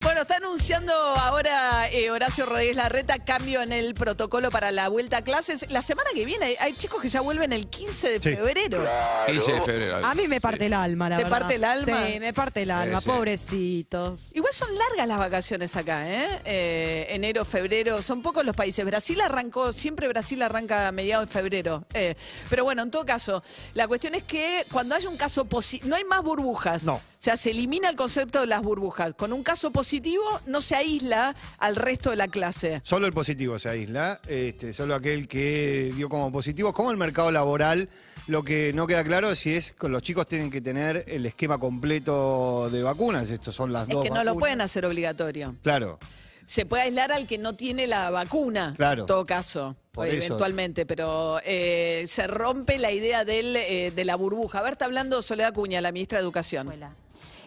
Bueno, está anunciando ahora eh, Horacio Rodríguez Larreta cambio en el protocolo para la vuelta a clases. La semana que viene hay, hay chicos que ya vuelven el 15 de Sí. febrero. 15 de febrero. A mí me parte el alma, la ¿Te verdad. parte el alma? Sí, me parte el alma, Sí, sí. pobrecitos. Igual son largas las vacaciones acá, ¿eh? Eh, Enero, febrero, son pocos los países. Brasil arrancó, siempre Brasil arranca a mediados de febrero. Eh, pero bueno, en todo caso, la cuestión es que cuando haya un caso positivo, no hay más burbujas. No. O sea, se elimina el concepto de las burbujas. Con un caso positivo no se aísla al resto de la clase. Solo el positivo se aísla, este, solo aquel que dio como positivo. Como el mercado laboral, lo que no queda claro es si es que los chicos tienen que tener el esquema completo de vacunas. Estos son las Es dos que no lo pueden hacer obligatorio. Claro. Se puede aislar al que no tiene la vacuna, Claro. en todo caso, eventualmente, pero eh, se rompe la idea del, eh, de la burbuja. A ver, está hablando Soledad Cuña, la ministra de Educación. escuela.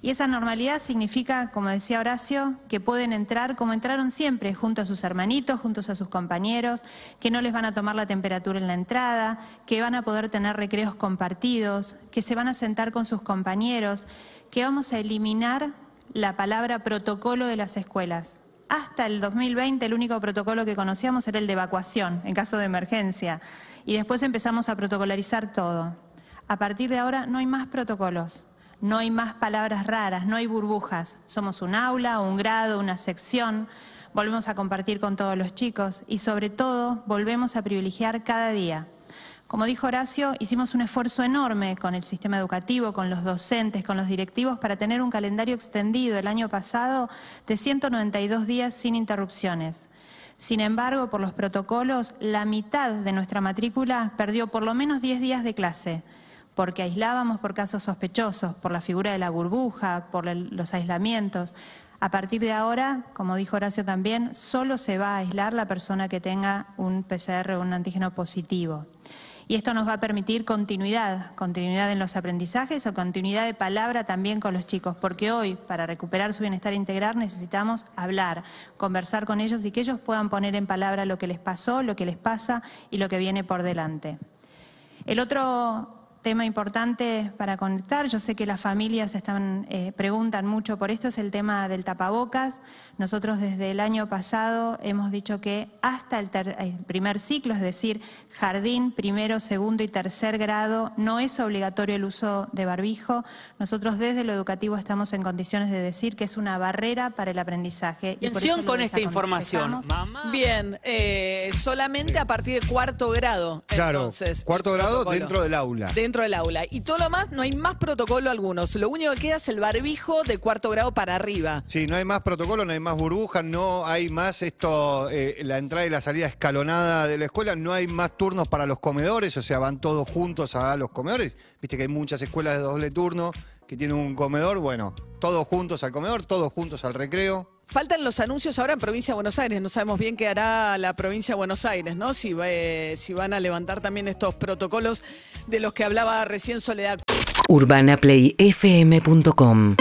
Y esa normalidad significa, como decía Horacio, que pueden entrar como entraron siempre, junto a sus hermanitos, juntos a sus compañeros, que no les van a tomar la temperatura en la entrada, que van a poder tener recreos compartidos, que se van a sentar con sus compañeros, que vamos a eliminar la palabra protocolo de las escuelas. Hasta el 2020 el único protocolo que conocíamos era el de evacuación en caso de emergencia y después empezamos a protocolarizar todo. A partir de ahora no hay más protocolos. No hay más palabras raras, no hay burbujas. Somos un aula, un grado, una sección. Volvemos a compartir con todos los chicos y sobre todo volvemos a privilegiar cada día. Como dijo Horacio, hicimos un esfuerzo enorme con el sistema educativo, con los docentes, con los directivos para tener un calendario extendido el año pasado de 192 días sin interrupciones. Sin embargo, por los protocolos, la mitad de nuestra matrícula perdió por lo menos 10 días de clase porque aislábamos por casos sospechosos, por la figura de la burbuja, por los aislamientos. A partir de ahora, como dijo Horacio también, solo se va a aislar la persona que tenga un PCR o un antígeno positivo. Y esto nos va a permitir continuidad, continuidad en los aprendizajes o continuidad de palabra también con los chicos, porque hoy, para recuperar su bienestar integral, necesitamos hablar, conversar con ellos y que ellos puedan poner en palabra lo que les pasó, lo que les pasa y lo que viene por delante. El otro tema importante para conectar, yo sé que las familias están, eh, preguntan mucho por esto, es el tema del tapabocas. Nosotros desde el año pasado hemos dicho que hasta el, ter- el primer ciclo, es decir, jardín, primero, segundo y tercer grado, no es obligatorio el uso de barbijo. Nosotros desde lo educativo estamos en condiciones de decir que es una barrera para el aprendizaje. Atención con esta información. Mamá. Bien, eh, solamente a partir de cuarto grado. Claro. entonces, Cuarto grado protocolo. dentro del aula. Dentro del aula. Y todo lo más, no hay más protocolo algunos. Lo único que queda es el barbijo de cuarto grado para arriba. Sí, no hay más protocolo, no hay más burbujas, no hay más esto, eh, la entrada y la salida escalonada de la escuela, no hay más turnos para los comedores, o sea, van todos juntos a los comedores. Viste que hay muchas escuelas de doble turno que tienen un comedor, bueno, todos juntos al comedor, todos juntos al recreo. Faltan los anuncios ahora en provincia de Buenos Aires. No sabemos bien qué hará la provincia de Buenos Aires, ¿no? Si, eh, si van a levantar también estos protocolos de los que hablaba recién Soledad. urbanaplayfm.com